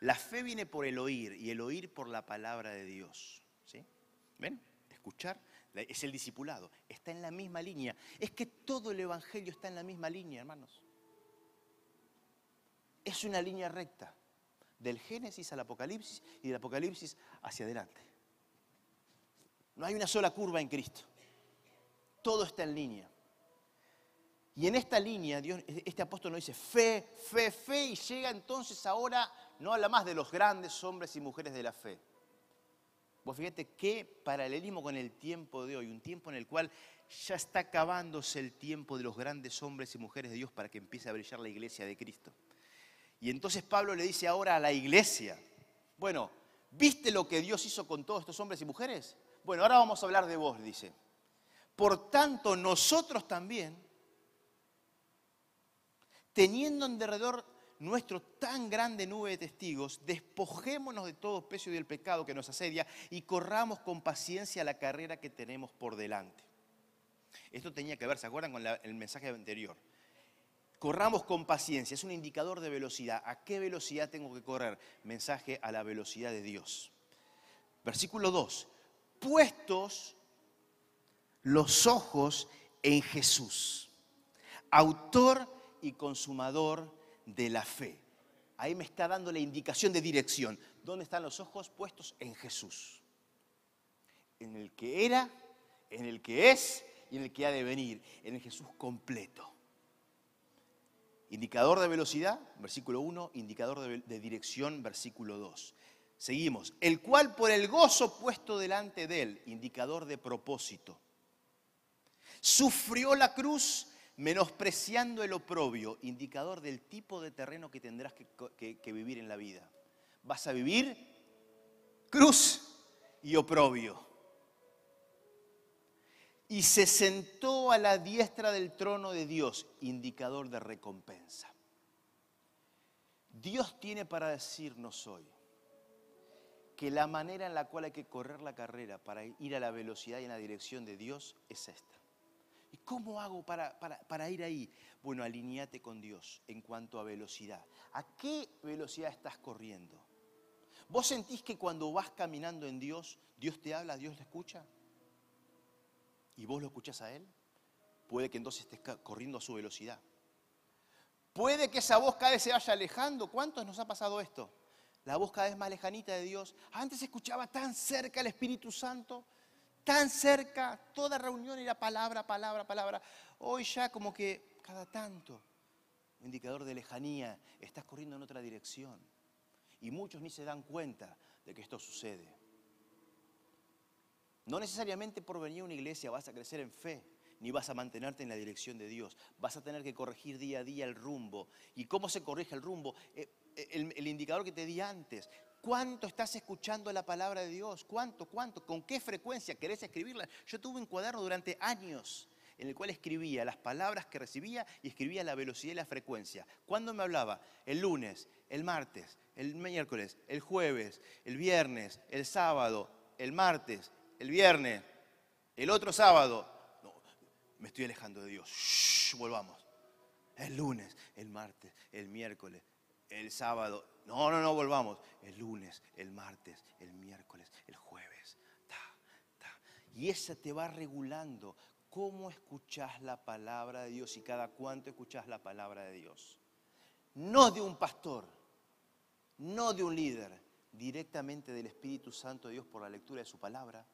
La fe viene por el oír y el oír por la palabra de Dios. ¿Ven? Escuchar es el discipulado. Está en la misma línea. Es que todo el Evangelio está en la misma línea, hermanos. Es una línea recta. Del Génesis al Apocalipsis y del Apocalipsis hacia adelante. No hay una sola curva en Cristo. Todo está en línea. Y en esta línea, este apóstol nos dice fe, fe, fe, y llega entonces ahora no habla más de los grandes hombres y mujeres de la fe. Vos fíjate qué paralelismo con el tiempo de hoy, un tiempo en el cual ya está acabándose el tiempo de los grandes hombres y mujeres de Dios para que empiece a brillar la iglesia de Cristo. Y entonces Pablo le dice ahora a la iglesia, bueno, ¿viste lo que Dios hizo con todos estos hombres y mujeres? Bueno, ahora vamos a hablar de vos, dice. Por tanto, nosotros también, teniendo en derredor nuestro tan grande nube de testigos, despojémonos de todo peso y del pecado que nos asedia y corramos con paciencia la carrera que tenemos por delante. Esto tenía que ver, ¿se acuerdan con el mensaje anterior? Corramos con paciencia, es un indicador de velocidad. ¿A qué velocidad tengo que correr? Mensaje a la velocidad de Dios. Versículo 2. Puestos los ojos en Jesús, autor y consumador de la fe. Ahí me está dando la indicación de dirección. ¿Dónde están los ojos puestos? En Jesús. En el que era, en el que es y en el que ha de venir. En el Jesús completo. Indicador de velocidad, versículo 1. Indicador de, dirección, versículo 2. Seguimos. El cual por el gozo puesto delante de él, indicador de propósito, sufrió la cruz menospreciando el oprobio, indicador del tipo de terreno que tendrás que, vivir en la vida. Vas a vivir cruz y oprobio. Y se sentó a la diestra del trono de Dios, indicador de recompensa. Dios tiene para decirnos hoy que la manera en la cual hay que correr la carrera para ir a la velocidad y en la dirección de Dios es esta. ¿Y cómo hago para, para, ir ahí? Bueno, alineate con Dios en cuanto a velocidad. ¿A qué velocidad estás corriendo? ¿Vos sentís que cuando vas caminando en Dios, Dios te habla, Dios te escucha? ¿Y vos lo escuchás a Él? Puede que entonces estés corriendo a su velocidad. Puede que esa voz cada vez se vaya alejando. ¿Cuántos nos ha pasado esto? La voz cada vez más lejanita de Dios. Antes escuchaba tan cerca el Espíritu Santo, tan cerca, toda reunión era palabra, palabra, palabra. Hoy ya como que cada tanto, indicador de lejanía, estás corriendo en otra dirección. Y muchos ni se dan cuenta de que esto sucede. No necesariamente por venir a una iglesia vas a crecer en fe, ni vas a mantenerte en la dirección de Dios. Vas a tener que corregir día a día el rumbo. ¿Y cómo se corrige el rumbo? Eh, eh, el, indicador que te di antes. ¿Cuánto estás escuchando la palabra de Dios? ¿Cuánto? ¿Cuánto? ¿Con qué frecuencia querés escribirla? Yo tuve un cuaderno durante años en el cual escribía las palabras que recibía y escribía la velocidad y la frecuencia. ¿Cuándo me hablaba? El lunes, el martes, el miércoles, el jueves, el viernes, el sábado, el martes, el viernes, el otro sábado, me estoy alejando de Dios. volvamos. El lunes, el martes, el miércoles, el sábado. No, no, no, volvamos. El lunes, el martes, el miércoles, el jueves. Y esa te va regulando cómo escuchas la palabra de Dios y cada cuánto escuchas la palabra de Dios. No de un pastor, no de un líder, directamente del Espíritu Santo de Dios por la lectura de su palabra,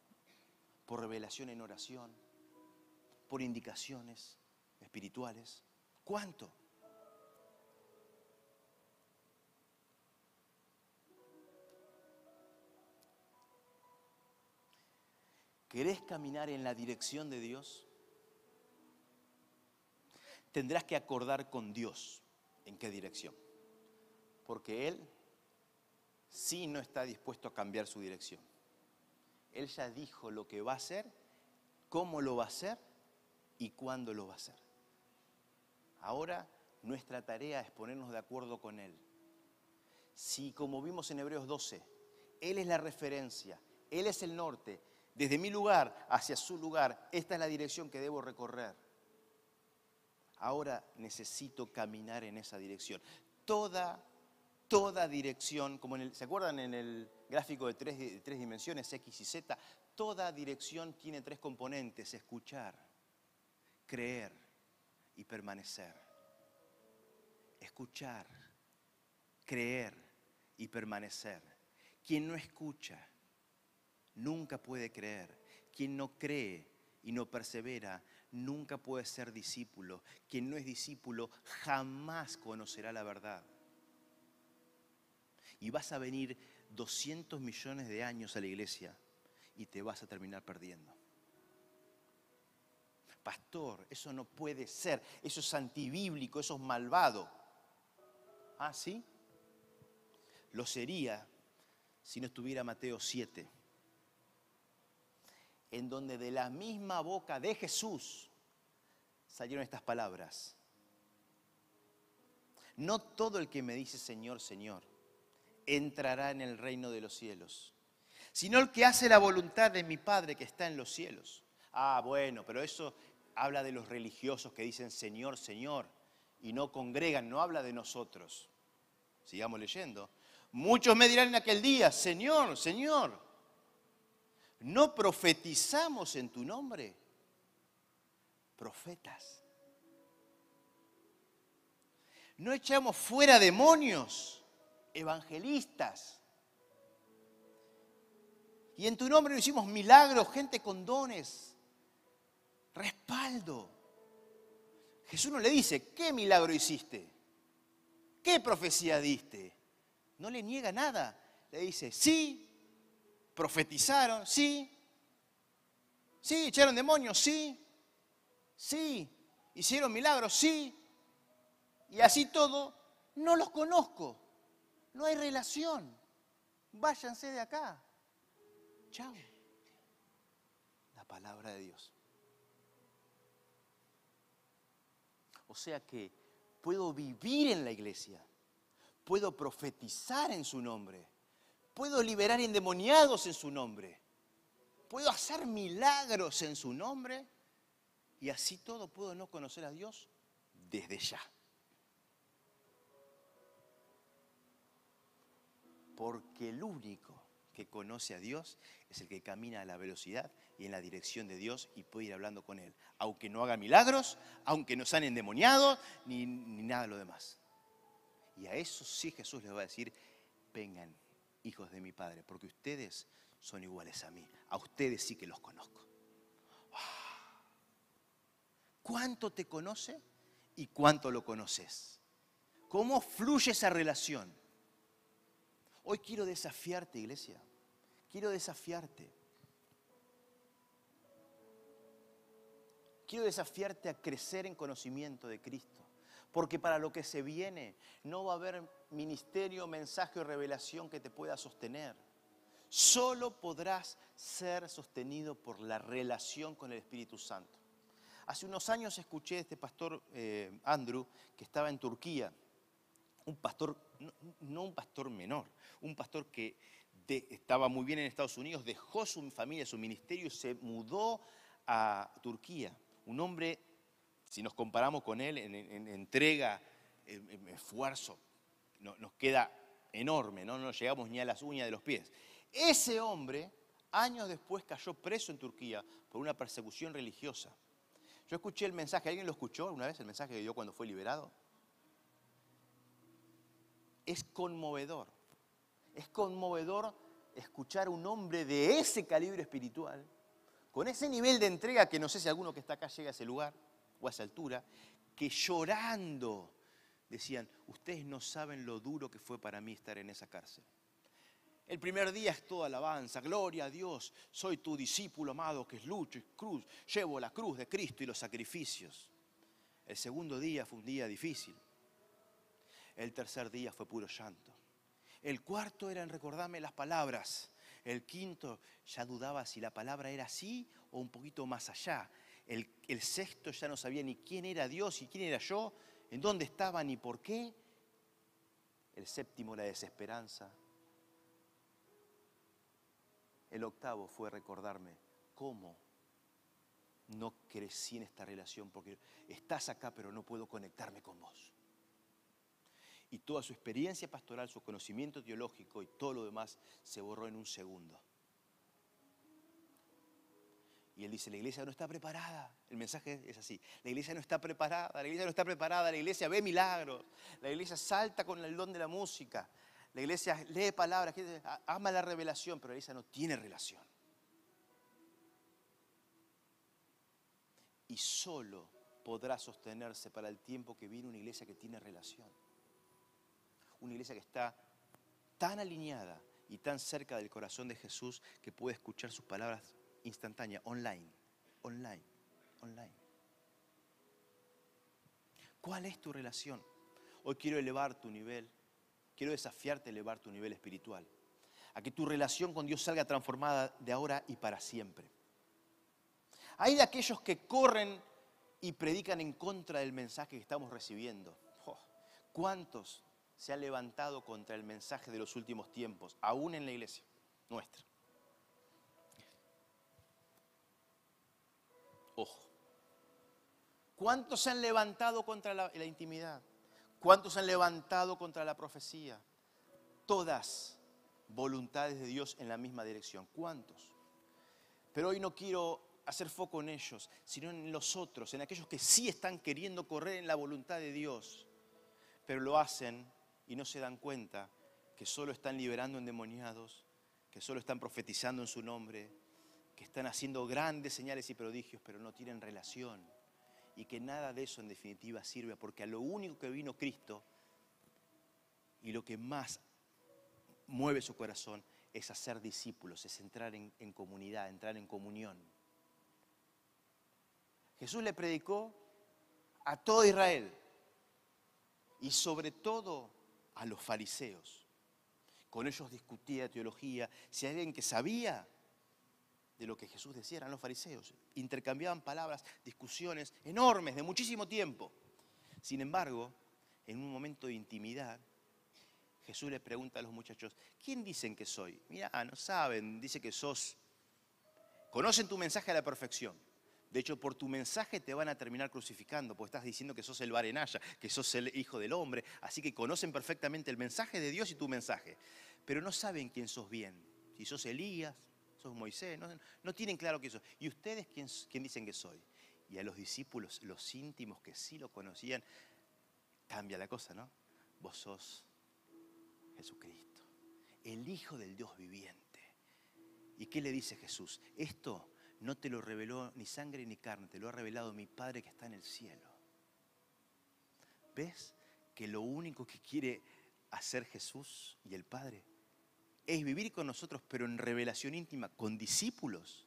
por revelación en oración por indicaciones espirituales. ¿Cuánto? ¿Querés caminar en la dirección de Dios? Tendrás que acordar con Dios en qué dirección. Porque Él sí no está dispuesto a cambiar su dirección. Él ya dijo lo que va a hacer, cómo lo va a hacer y cuándo lo va a hacer. Ahora nuestra tarea es ponernos de acuerdo con Él. Si, como vimos en Hebreos 12, Él es la referencia, Él es el norte, desde mi lugar hacia su lugar, esta es la dirección que debo recorrer. Ahora necesito caminar en esa dirección. Toda, toda dirección, como ¿se acuerdan en el gráfico de tres, de tres dimensiones, X y Z? Toda dirección tiene tres componentes, escuchar, creer y permanecer. Escuchar, creer y permanecer. Quien no escucha nunca puede creer. Quien no cree y no persevera nunca puede ser discípulo. Quien no es discípulo jamás conocerá la verdad. Y vas a venir 200 millones de años a la iglesia y te vas a terminar perdiendo. Pastor, eso no puede ser, eso es antibíblico, eso es malvado. ¿Ah, sí? Lo sería si no estuviera Mateo 7, en donde de la misma boca de Jesús salieron estas palabras. No todo el que me dice Señor, Señor, entrará en el reino de los cielos, sino el que hace la voluntad de mi Padre que está en los cielos. Ah, bueno, pero eso habla de los religiosos que dicen Señor, Señor, y no congregan, no habla de nosotros. Sigamos leyendo. Muchos me dirán en aquel día, Señor, Señor, ¿no profetizamos en tu nombre? Profetas. ¿No echamos fuera demonios? Evangelistas. Y en tu nombre no hicimos milagros, gente con dones respaldo. Jesús no le dice, ¿qué milagro hiciste? ¿Qué profecía diste? No le niega nada. Le dice, sí, profetizaron, sí, sí, echaron demonios, sí, sí, ¿Hicieron milagros? Sí. Y así todo, no los conozco. No hay relación. Váyanse de acá. Chao. La palabra de Dios. O sea que puedo vivir en la iglesia, puedo profetizar en su nombre, puedo liberar endemoniados en su nombre, puedo hacer milagros en su nombre y así todo puedo no conocer a Dios desde ya. Porque el único que conoce a Dios es el que camina a la velocidad y en la dirección de Dios y puede ir hablando con Él. Aunque no haga milagros, aunque no sean endemoniados, ni, ni nada de lo demás. Y a eso sí Jesús les va a decir, vengan, hijos de mi Padre, porque ustedes son iguales a mí. A ustedes sí que los conozco. ¿Cuánto te conoce y cuánto lo conoces? ¿Cómo fluye esa relación? Hoy quiero desafiarte, iglesia. Quiero desafiarte. Quiero desafiarte a crecer en conocimiento de Cristo. Porque para lo que se viene no va a haber ministerio, mensaje o revelación que te pueda sostener. Solo podrás ser sostenido por la relación con el Espíritu Santo. Hace unos años escuché a este pastor eh, Andrew que estaba en Turquía un pastor, no, un pastor menor, un pastor que estaba muy bien en Estados Unidos, dejó su familia, su ministerio y se mudó a Turquía. Un hombre, si nos comparamos con él en, entrega, en, esfuerzo, nos queda enorme, ¿no? no llegamos ni a las uñas de los pies. Ese hombre, años después, cayó preso en Turquía por una persecución religiosa. Yo escuché el mensaje, ¿alguien lo escuchó alguna vez, el mensaje que dio cuando fue liberado? es conmovedor. Es conmovedor escuchar a un hombre de ese calibre espiritual, con ese nivel de entrega que no sé si alguno que está acá llega a ese lugar o a esa altura, que llorando decían, ustedes no saben lo duro que fue para mí estar en esa cárcel. El primer día es toda alabanza, gloria a Dios, soy tu discípulo amado que es lucho y cruz, llevo la cruz de Cristo y los sacrificios. El segundo día fue un día difícil. El tercer día fue puro llanto. El cuarto era en recordarme las palabras. El quinto ya dudaba si la palabra era así o un poquito más allá. El, sexto ya no sabía ni quién era Dios y quién era yo, en dónde estaba ni por qué. El séptimo la desesperanza. El octavo fue recordarme cómo no crecí en esta relación, porque estás acá pero no puedo conectarme con vos y toda su experiencia pastoral, su conocimiento teológico y todo lo demás se borró en un segundo. Y él dice, la iglesia no está preparada. El mensaje es así. La iglesia no está preparada, la iglesia no está preparada, la iglesia ve milagros, la iglesia salta con el don de la música, la iglesia lee palabras, ama la revelación, pero la iglesia no tiene relación. Y solo podrá sostenerse para el tiempo que viene una iglesia que tiene relación una iglesia que está tan alineada y tan cerca del corazón de Jesús que puede escuchar sus palabras instantáneas, online, online, online. ¿Cuál es tu relación? Hoy quiero elevar tu nivel, quiero desafiarte a elevar tu nivel espiritual, a que tu relación con Dios salga transformada de ahora y para siempre. Hay de aquellos que corren y predican en contra del mensaje que estamos recibiendo. ¿Cuántos se ha levantado contra el mensaje de los últimos tiempos, aún en la iglesia nuestra. ¿Cuántos se han levantado contra la, la intimidad? ¿Cuántos se han levantado contra la profecía? Todas voluntades de Dios en la misma dirección. ¿Cuántos? Pero hoy no quiero hacer foco en ellos, sino en los otros, en aquellos que sí están queriendo correr en la voluntad de Dios, pero lo hacen y no se dan cuenta que solo están liberando endemoniados, que solo están profetizando en su nombre, que están haciendo grandes señales y prodigios, pero no tienen relación. Y que nada de eso en definitiva sirve, porque a lo único que vino Cristo y lo que más mueve su corazón es hacer discípulos, es entrar en, comunidad, entrar en comunión. Jesús le predicó a todo Israel y sobre todo a los fariseos. Con ellos discutía teología. Si hay alguien que sabía de lo que Jesús decía, eran los fariseos. Intercambiaban palabras, discusiones enormes de muchísimo tiempo. Sin embargo, en un momento de intimidad, Jesús le pregunta a los muchachos, ¿quién dicen que soy? Mira, no saben, dice que sos. Conocen tu mensaje a la perfección. De hecho, por tu mensaje te van a terminar crucificando, porque estás diciendo que sos el Barenaya, que sos el Hijo del Hombre. Así que conocen perfectamente el mensaje de Dios y tu mensaje. Pero no saben quién sos bien. Si sos Elías, sos Moisés, no, tienen claro quién sos. ¿Y ustedes quién, quién dicen que soy? Y a los discípulos, los íntimos que sí lo conocían, cambia la cosa, ¿no? Vos sos Jesucristo, el Hijo del Dios viviente. ¿Y qué le dice Jesús? Esto no te lo reveló ni sangre ni carne, te lo ha revelado mi Padre que está en el cielo. ¿Ves que lo único que quiere hacer Jesús y el Padre es vivir con nosotros, pero en revelación íntima, con discípulos?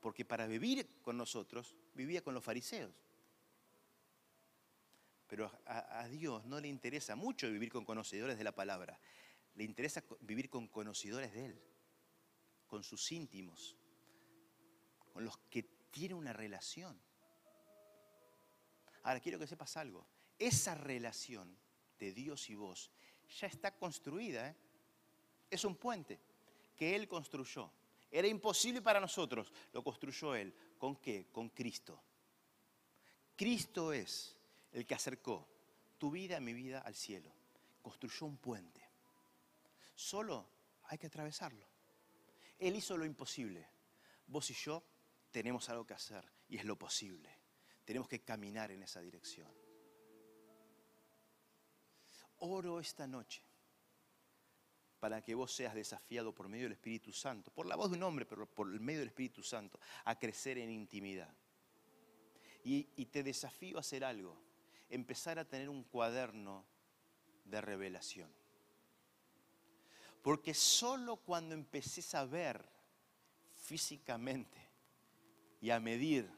Porque para vivir con nosotros, vivía con los fariseos. Pero a, Dios no le interesa mucho vivir con conocedores de la palabra. Le interesa vivir con conocedores de Él con sus íntimos, con los que tiene una relación. Ahora, quiero que sepas algo. Esa relación de Dios y vos ya está construida. ¿eh? Es un puente que Él construyó. Era imposible para nosotros, lo construyó Él. ¿Con qué? Con Cristo. Cristo es el que acercó tu vida, mi vida al cielo. Construyó un puente. Solo hay que atravesarlo. Él hizo lo imposible. Vos y yo tenemos algo que hacer y es lo posible. Tenemos que caminar en esa dirección. Oro esta noche para que vos seas desafiado por medio del Espíritu Santo, por la voz de un hombre, pero por el medio del Espíritu Santo, a crecer en intimidad. Y, y te desafío a hacer algo, empezar a tener un cuaderno de revelación. Porque solo cuando empeces a ver físicamente y a medir,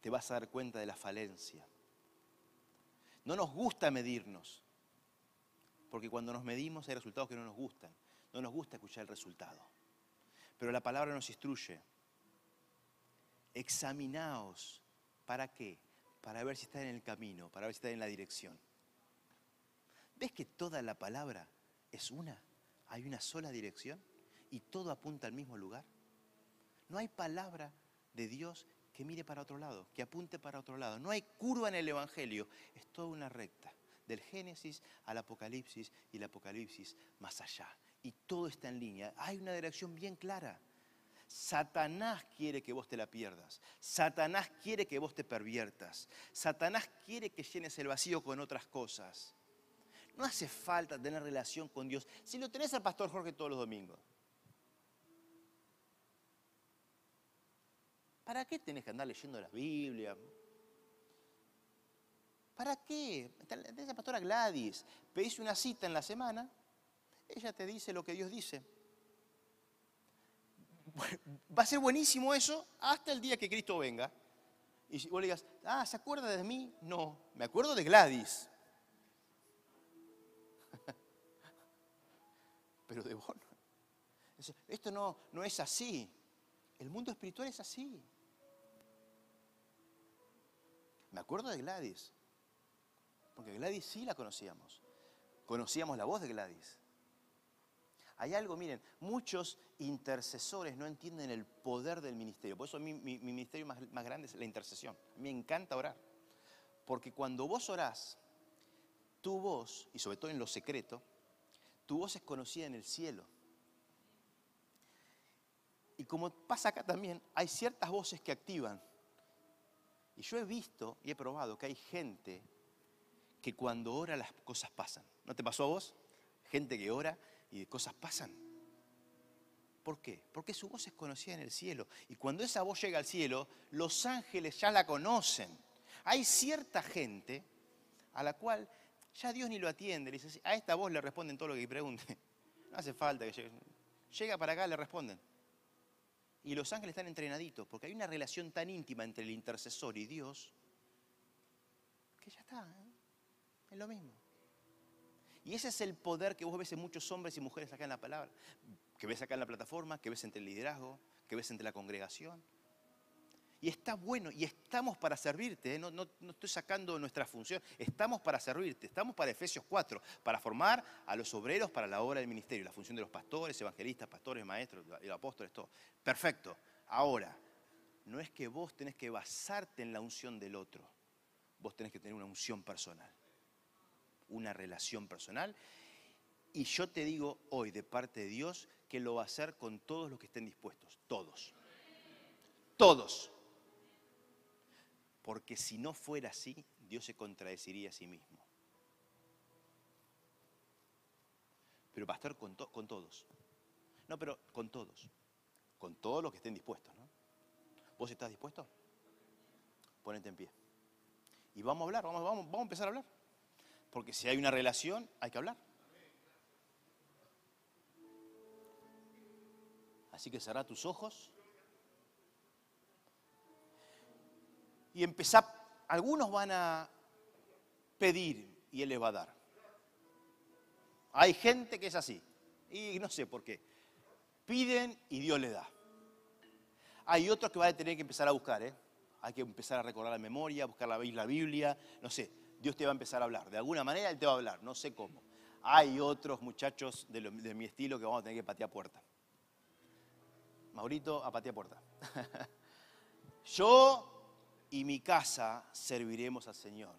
te vas a dar cuenta de la falencia. No nos gusta medirnos, porque cuando nos medimos hay resultados que no nos gustan. No nos gusta escuchar el resultado. Pero la palabra nos instruye. Examinaos. ¿Para qué? Para ver si está en el camino, para ver si está en la dirección. ¿Ves que toda la palabra es una? hay una sola dirección y todo apunta al mismo lugar. No hay palabra de Dios que mire para otro lado, que apunte para otro lado. No hay curva en el Evangelio, es toda una recta, del Génesis al Apocalipsis y el Apocalipsis más allá. Y todo está en línea. Hay una dirección bien clara. Satanás quiere que vos te la pierdas. Satanás quiere que vos te perviertas. Satanás quiere que llenes el vacío con otras cosas. No hace falta tener relación con Dios. Si lo tenés al pastor Jorge todos los domingos. ¿Para qué tenés que andar leyendo la Biblia? ¿Para qué? Tenés a la pastora Gladys. Pedís una cita en la semana. Ella te dice lo que Dios dice. Va a ser buenísimo eso hasta el día que Cristo venga. Y vos le digas, ah, ¿se acuerda de mí? No, me acuerdo de Gladys. pero de vos Esto no, no es así. El mundo espiritual es así. Me acuerdo de Gladys, porque Gladys sí la conocíamos. Conocíamos la voz de Gladys. Hay algo, miren, muchos intercesores no entienden el poder del ministerio. Por eso mi, mi, ministerio más, más, grande es la intercesión. Me encanta orar. Porque cuando vos orás, tu voz, y sobre todo en lo secreto, tu voz es conocida en el cielo. Y como pasa acá también, hay ciertas voces que activan. Y yo he visto y he probado que hay gente que cuando ora las cosas pasan. ¿No te pasó a vos? Gente que ora y cosas pasan. ¿Por qué? Porque su voz es conocida en el cielo. Y cuando esa voz llega al cielo, los ángeles ya la conocen. Hay cierta gente a la cual ya Dios ni lo atiende. Le dice, a esta voz le responden todo lo que pregunte. No hace falta que llegue. Llega para acá, le responden. Y los ángeles están entrenaditos, porque hay una relación tan íntima entre el intercesor y Dios, que ya está, ¿eh? Es lo mismo. Y ese es el poder que vos ves en muchos hombres y mujeres acá en la palabra, que ves acá en la plataforma, que ves entre el liderazgo, que ves entre la congregación. Y está bueno, y estamos para servirte, ¿eh? no, no, estoy sacando nuestra función, estamos para servirte, estamos para Efesios 4, para formar a los obreros para la obra del ministerio, la función de los pastores, evangelistas, pastores, maestros, apóstoles, todo. Perfecto. Ahora, no es que vos tenés que basarte en la unción del otro, vos tenés que tener una unción personal, una relación personal. Y yo te digo hoy de parte de Dios que lo va a hacer con todos los que estén dispuestos, todos. Todos. Porque si no fuera así, Dios se contradeciría a sí mismo. Pero pastor, con, con todos. No, pero con todos. Con todos los que estén dispuestos, ¿no? ¿Vos estás dispuesto? Ponete en pie. Y vamos a hablar, vamos, vamos, vamos a empezar a hablar. Porque si hay una relación, hay que hablar. Así que cerrá tus ojos. y empezar, algunos van a pedir y Él les va a dar. Hay gente que es así, y no sé por qué. Piden y Dios les da. Hay otros que van a tener que empezar a buscar, ¿eh? Hay que empezar a recordar la memoria, buscar la Biblia, no sé. Dios te va a empezar a hablar. De alguna manera Él te va a hablar, no sé cómo. Hay otros muchachos de, mi estilo que vamos a tener que patear puerta. Maurito, a patear puerta. Yo y mi casa serviremos al Señor.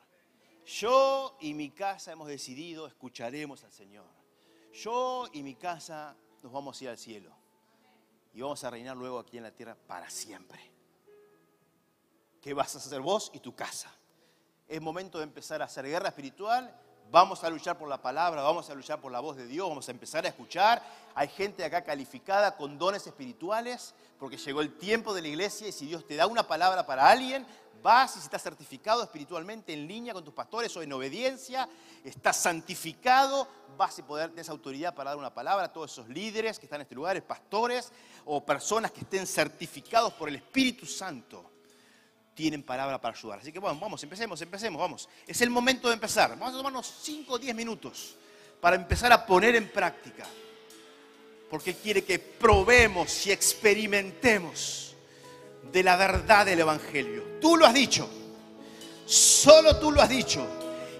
Yo y mi casa hemos decidido escucharemos al Señor. Yo y mi casa nos vamos a ir al cielo. Y vamos a reinar luego aquí en la tierra para siempre. ¿Qué vas a hacer vos y tu casa? Es momento de empezar a hacer guerra espiritual Vamos a luchar por la palabra, vamos a luchar por la voz de Dios, vamos a empezar a escuchar. Hay gente acá calificada con dones espirituales, porque llegó el tiempo de la iglesia y si Dios te da una palabra para alguien, vas y si estás certificado espiritualmente en línea con tus pastores o en obediencia, estás santificado, vas a poder tener autoridad para dar una palabra a todos esos líderes que están en este lugar, pastores o personas que estén certificados por el Espíritu Santo tienen palabra para ayudar. Así que bueno, vamos, empecemos, empecemos, vamos. Es el momento de empezar. Vamos a tomarnos 5 o 10 minutos para empezar a poner en práctica. Porque quiere que probemos y experimentemos de la verdad del Evangelio. Tú lo has dicho. Solo tú lo has dicho.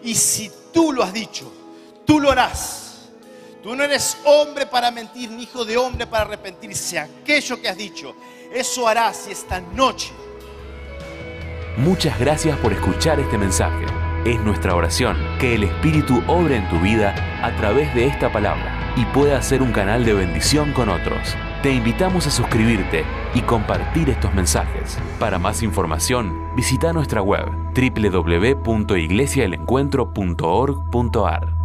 Y si tú lo has dicho, tú lo harás. Tú no eres hombre para mentir, ni hijo de hombre para arrepentirse. Aquello que has dicho, eso harás y esta noche Muchas gracias por escuchar este mensaje. Es nuestra oración que el Espíritu obre en tu vida a través de esta palabra y pueda ser un canal de bendición con otros. Te invitamos a suscribirte y compartir estos mensajes. Para más información, visita nuestra web www.iglesiaelencuentro.org.ar.